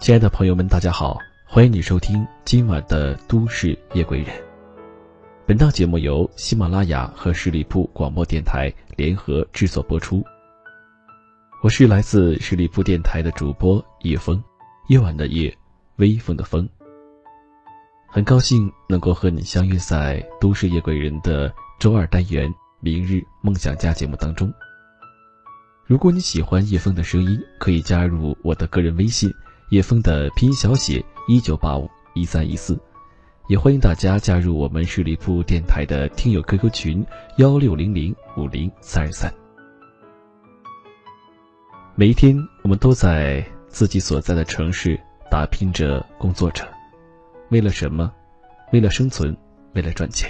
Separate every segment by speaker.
Speaker 1: 亲爱的朋友们，大家好，欢迎你收听今晚的《都市夜归人》。本档节目由喜马拉雅和十里铺广播电台联合制作播出。我是来自十里铺电台的主播叶风，夜晚的夜，微风的风。很高兴能够和你相遇在《都市夜归人》的周二单元“明日梦想家”节目当中。如果你喜欢叶枫的声音，可以加入我的个人微信。叶枫的拼音小写一九八五一三一四，也欢迎大家加入我们十里铺电台的听友 QQ 群幺六零零五零三二三。每一天，我们都在自己所在的城市打拼着、工作着，为了什么？为了生存，为了赚钱。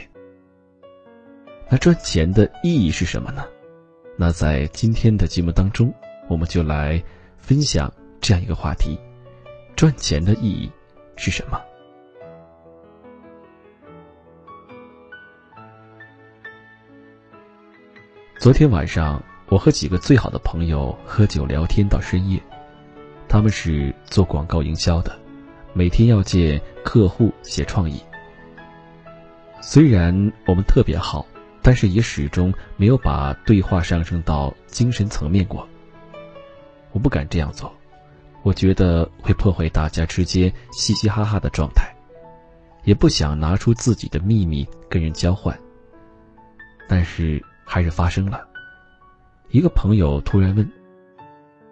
Speaker 1: 那赚钱的意义是什么呢？那在今天的节目当中，我们就来分享这样一个话题。赚钱的意义是什么？昨天晚上，我和几个最好的朋友喝酒聊天到深夜。他们是做广告营销的，每天要见客户写创意。虽然我们特别好，但是也始终没有把对话上升到精神层面过。我不敢这样做。我觉得会破坏大家之间嘻嘻哈哈的状态，也不想拿出自己的秘密跟人交换。但是还是发生了。一个朋友突然问：“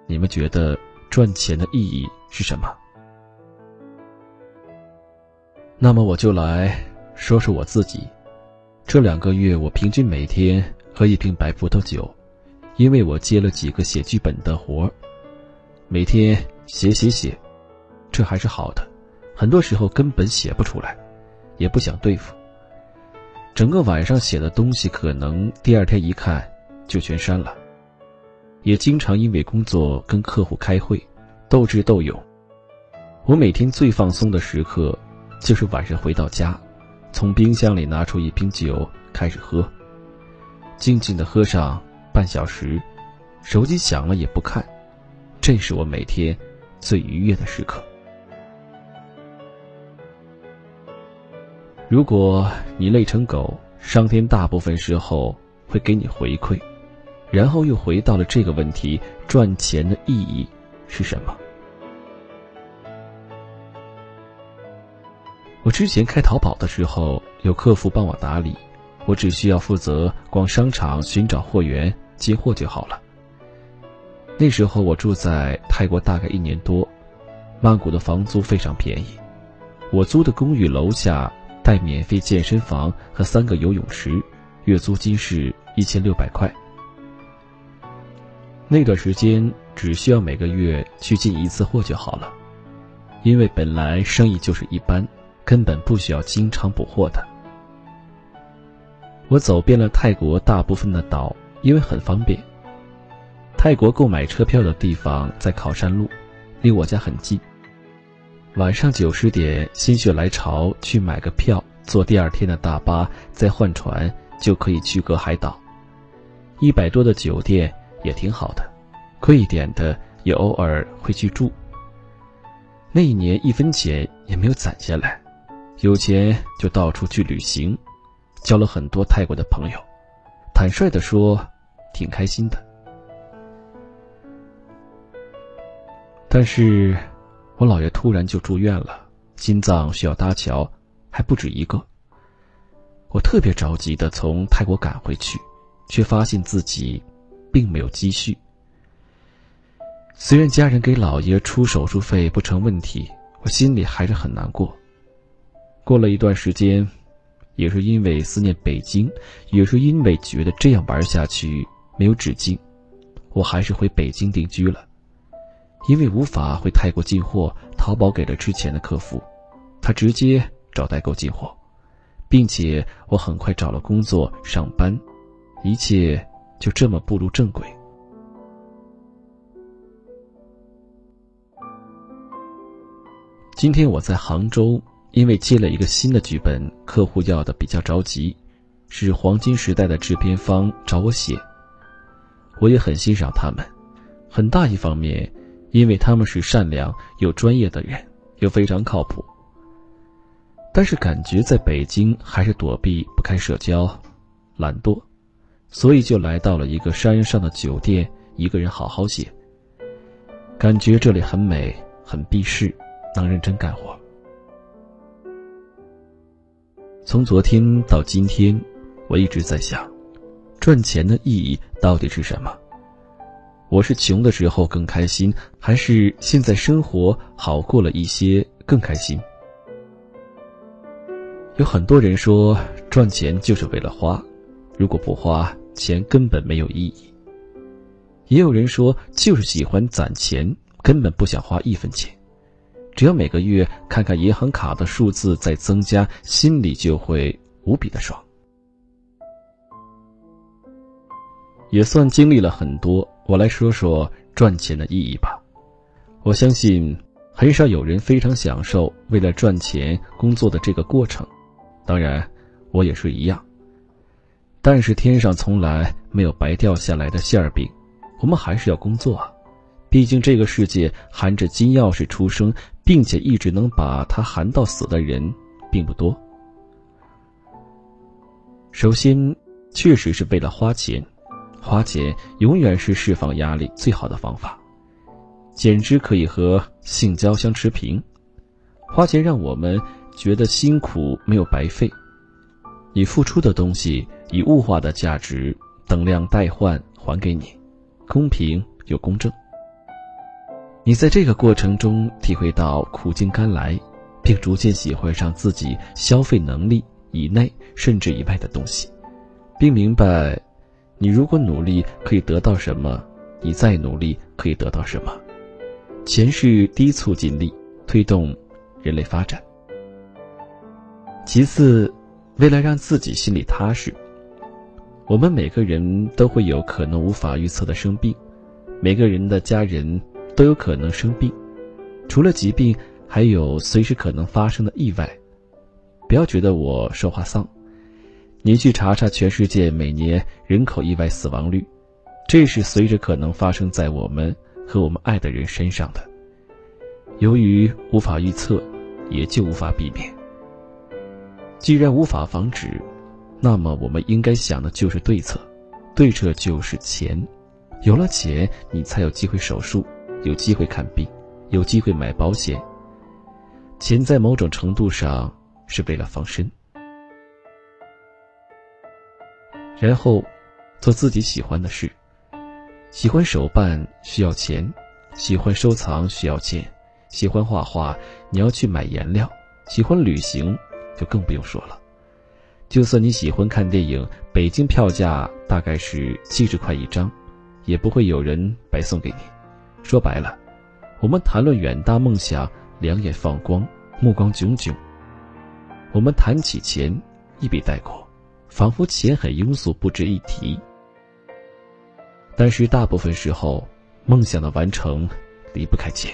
Speaker 1: 你们觉得赚钱的意义是什么？”那么我就来说说我自己。这两个月，我平均每天喝一瓶白葡萄酒，因为我接了几个写剧本的活儿，每天。写写写，这还是好的。很多时候根本写不出来，也不想对付。整个晚上写的东西，可能第二天一看就全删了。也经常因为工作跟客户开会，斗智斗勇。我每天最放松的时刻，就是晚上回到家，从冰箱里拿出一瓶酒开始喝，静静的喝上半小时，手机响了也不看。这是我每天。最愉悦的时刻。如果你累成狗，上天大部分时候会给你回馈，然后又回到了这个问题：赚钱的意义是什么？我之前开淘宝的时候，有客服帮我打理，我只需要负责逛商场、寻找货源、接货就好了。那时候我住在泰国大概一年多，曼谷的房租非常便宜，我租的公寓楼下带免费健身房和三个游泳池，月租金是一千六百块。那段时间只需要每个月去进一次货就好了，因为本来生意就是一般，根本不需要经常补货的。我走遍了泰国大部分的岛，因为很方便。泰国购买车票的地方在考山路，离我家很近。晚上九十点心血来潮去买个票，坐第二天的大巴，再换船就可以去隔海岛。一百多的酒店也挺好的，贵一点的也偶尔会去住。那一年一分钱也没有攒下来，有钱就到处去旅行，交了很多泰国的朋友。坦率的说，挺开心的。但是，我姥爷突然就住院了，心脏需要搭桥，还不止一个。我特别着急的从泰国赶回去，却发现自己并没有积蓄。虽然家人给姥爷出手术费不成问题，我心里还是很难过。过了一段时间，也是因为思念北京，也是因为觉得这样玩下去没有止境，我还是回北京定居了。因为无法回泰国进货，淘宝给了之前的客服，他直接找代购进货，并且我很快找了工作上班，一切就这么步入正轨。今天我在杭州，因为接了一个新的剧本，客户要的比较着急，是黄金时代的制片方找我写，我也很欣赏他们，很大一方面。因为他们是善良又专业的人，又非常靠谱。但是感觉在北京还是躲避不开社交，懒惰，所以就来到了一个山上的酒店，一个人好好写。感觉这里很美，很避世，能认真干活。从昨天到今天，我一直在想，赚钱的意义到底是什么？我是穷的时候更开心，还是现在生活好过了一些更开心？有很多人说赚钱就是为了花，如果不花钱根本没有意义。也有人说就是喜欢攒钱，根本不想花一分钱，只要每个月看看银行卡的数字在增加，心里就会无比的爽。也算经历了很多。我来说说赚钱的意义吧。我相信，很少有人非常享受为了赚钱工作的这个过程。当然，我也是一样。但是天上从来没有白掉下来的馅儿饼，我们还是要工作啊。毕竟这个世界含着金钥匙出生，并且一直能把它含到死的人并不多。首先，确实是为了花钱。花钱永远是释放压力最好的方法，简直可以和性交相持平。花钱让我们觉得辛苦没有白费，你付出的东西以物化的价值等量代换还给你，公平又公正。你在这个过程中体会到苦尽甘来，并逐渐喜欢上自己消费能力以内甚至以外的东西，并明白。你如果努力可以得到什么，你再努力可以得到什么。钱是低促进力，推动人类发展。其次，为了让自己心里踏实，我们每个人都会有可能无法预测的生病，每个人的家人都有可能生病，除了疾病，还有随时可能发生的意外。不要觉得我说话丧。你去查查全世界每年人口意外死亡率，这是随着可能发生在我们和我们爱的人身上的。由于无法预测，也就无法避免。既然无法防止，那么我们应该想的就是对策，对策就是钱。有了钱，你才有机会手术，有机会看病，有机会买保险。钱在某种程度上是为了防身。然后，做自己喜欢的事。喜欢手办需要钱，喜欢收藏需要钱，喜欢画画你要去买颜料，喜欢旅行就更不用说了。就算你喜欢看电影，北京票价大概是七十块一张，也不会有人白送给你。说白了，我们谈论远大梦想，两眼放光，目光炯炯。我们谈起钱，一笔带过。仿佛钱很庸俗，不值一提。但是大部分时候，梦想的完成离不开钱，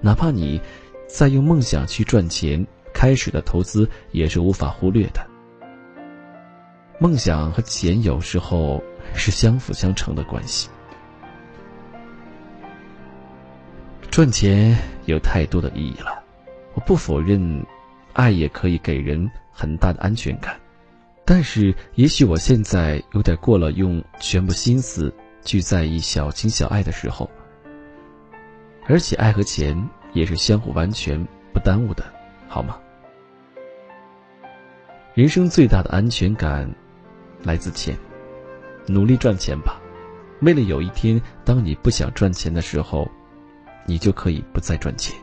Speaker 1: 哪怕你再用梦想去赚钱，开始的投资也是无法忽略的。梦想和钱有时候是相辅相成的关系。赚钱有太多的意义了，我不否认，爱也可以给人很大的安全感。但是，也许我现在有点过了用全部心思去在意小情小爱的时候。而且，爱和钱也是相互完全不耽误的，好吗？人生最大的安全感来自钱，努力赚钱吧，为了有一天当你不想赚钱的时候，你就可以不再赚钱。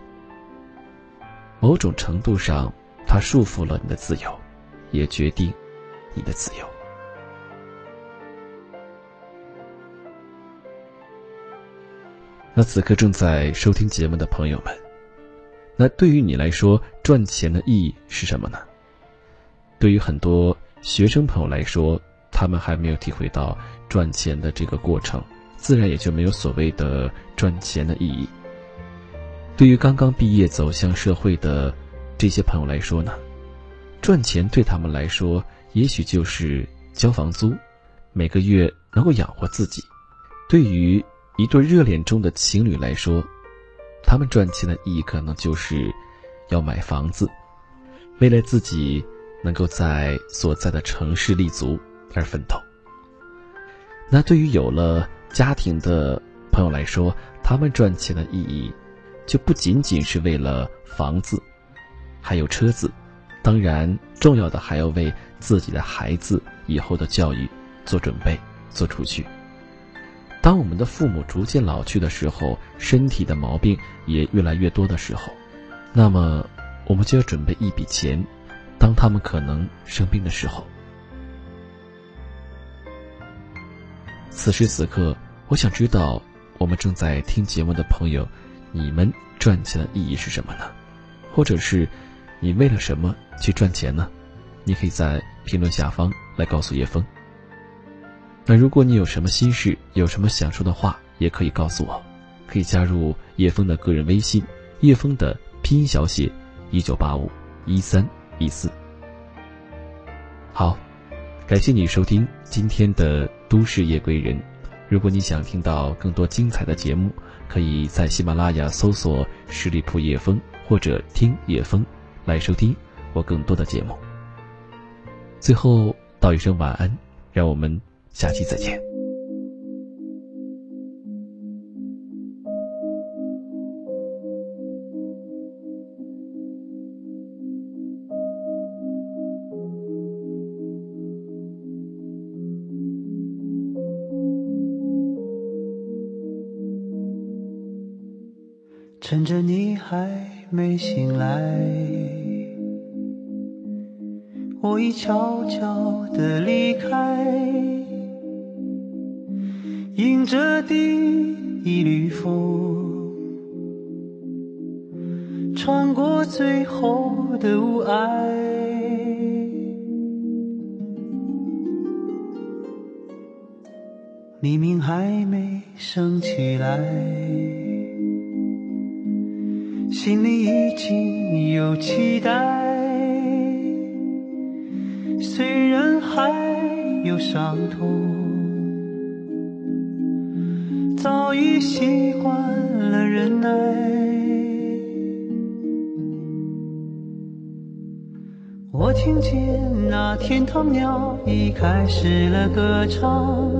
Speaker 1: 某种程度上，它束缚了你的自由，也决定。你的自由。那此刻正在收听节目的朋友们，那对于你来说，赚钱的意义是什么呢？对于很多学生朋友来说，他们还没有体会到赚钱的这个过程，自然也就没有所谓的赚钱的意义。对于刚刚毕业走向社会的这些朋友来说呢，赚钱对他们来说。也许就是交房租，每个月能够养活自己。对于一对热恋中的情侣来说，他们赚钱的意义可能就是要买房子，为了自己能够在所在的城市立足而奋斗。那对于有了家庭的朋友来说，他们赚钱的意义就不仅仅是为了房子，还有车子，当然重要的还要为自己的孩子以后的教育做准备、做储蓄。当我们的父母逐渐老去的时候，身体的毛病也越来越多的时候，那么我们就要准备一笔钱，当他们可能生病的时候。此时此刻，我想知道我们正在听节目的朋友，你们赚钱的意义是什么呢？或者是你为了什么去赚钱呢？你可以在评论下方来告诉叶峰。那如果你有什么心事，有什么想说的话，也可以告诉我，可以加入叶峰的个人微信，叶峰的拼音小写一九八五一三一四。好，感谢你收听今天的。都市夜归人，如果你想听到更多精彩的节目，可以在喜马拉雅搜索“十里铺夜风”或者“听夜风”来收听我更多的节目。最后道一声晚安，让我们下期再见。
Speaker 2: 趁着你还没醒来，我已悄悄地离开，迎着第一缕风，穿过最后的雾霭。黎明还没升起来。心里已经有期待，有伤痛，早已习惯了忍耐。我听见那天堂鸟已开始了歌唱，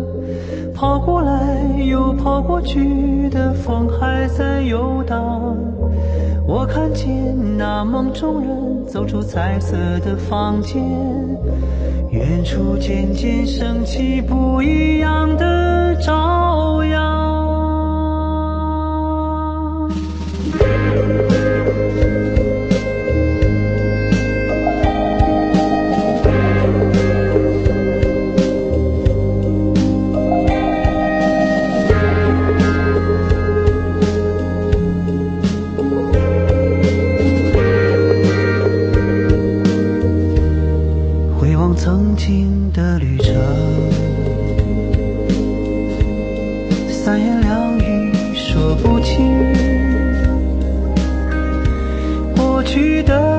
Speaker 2: 跑过来又跑过去的风还在游荡。我看见那梦中人走出彩色的房间，远处渐渐升起不一样的朝曾经的旅程，三言两语说不清过去的。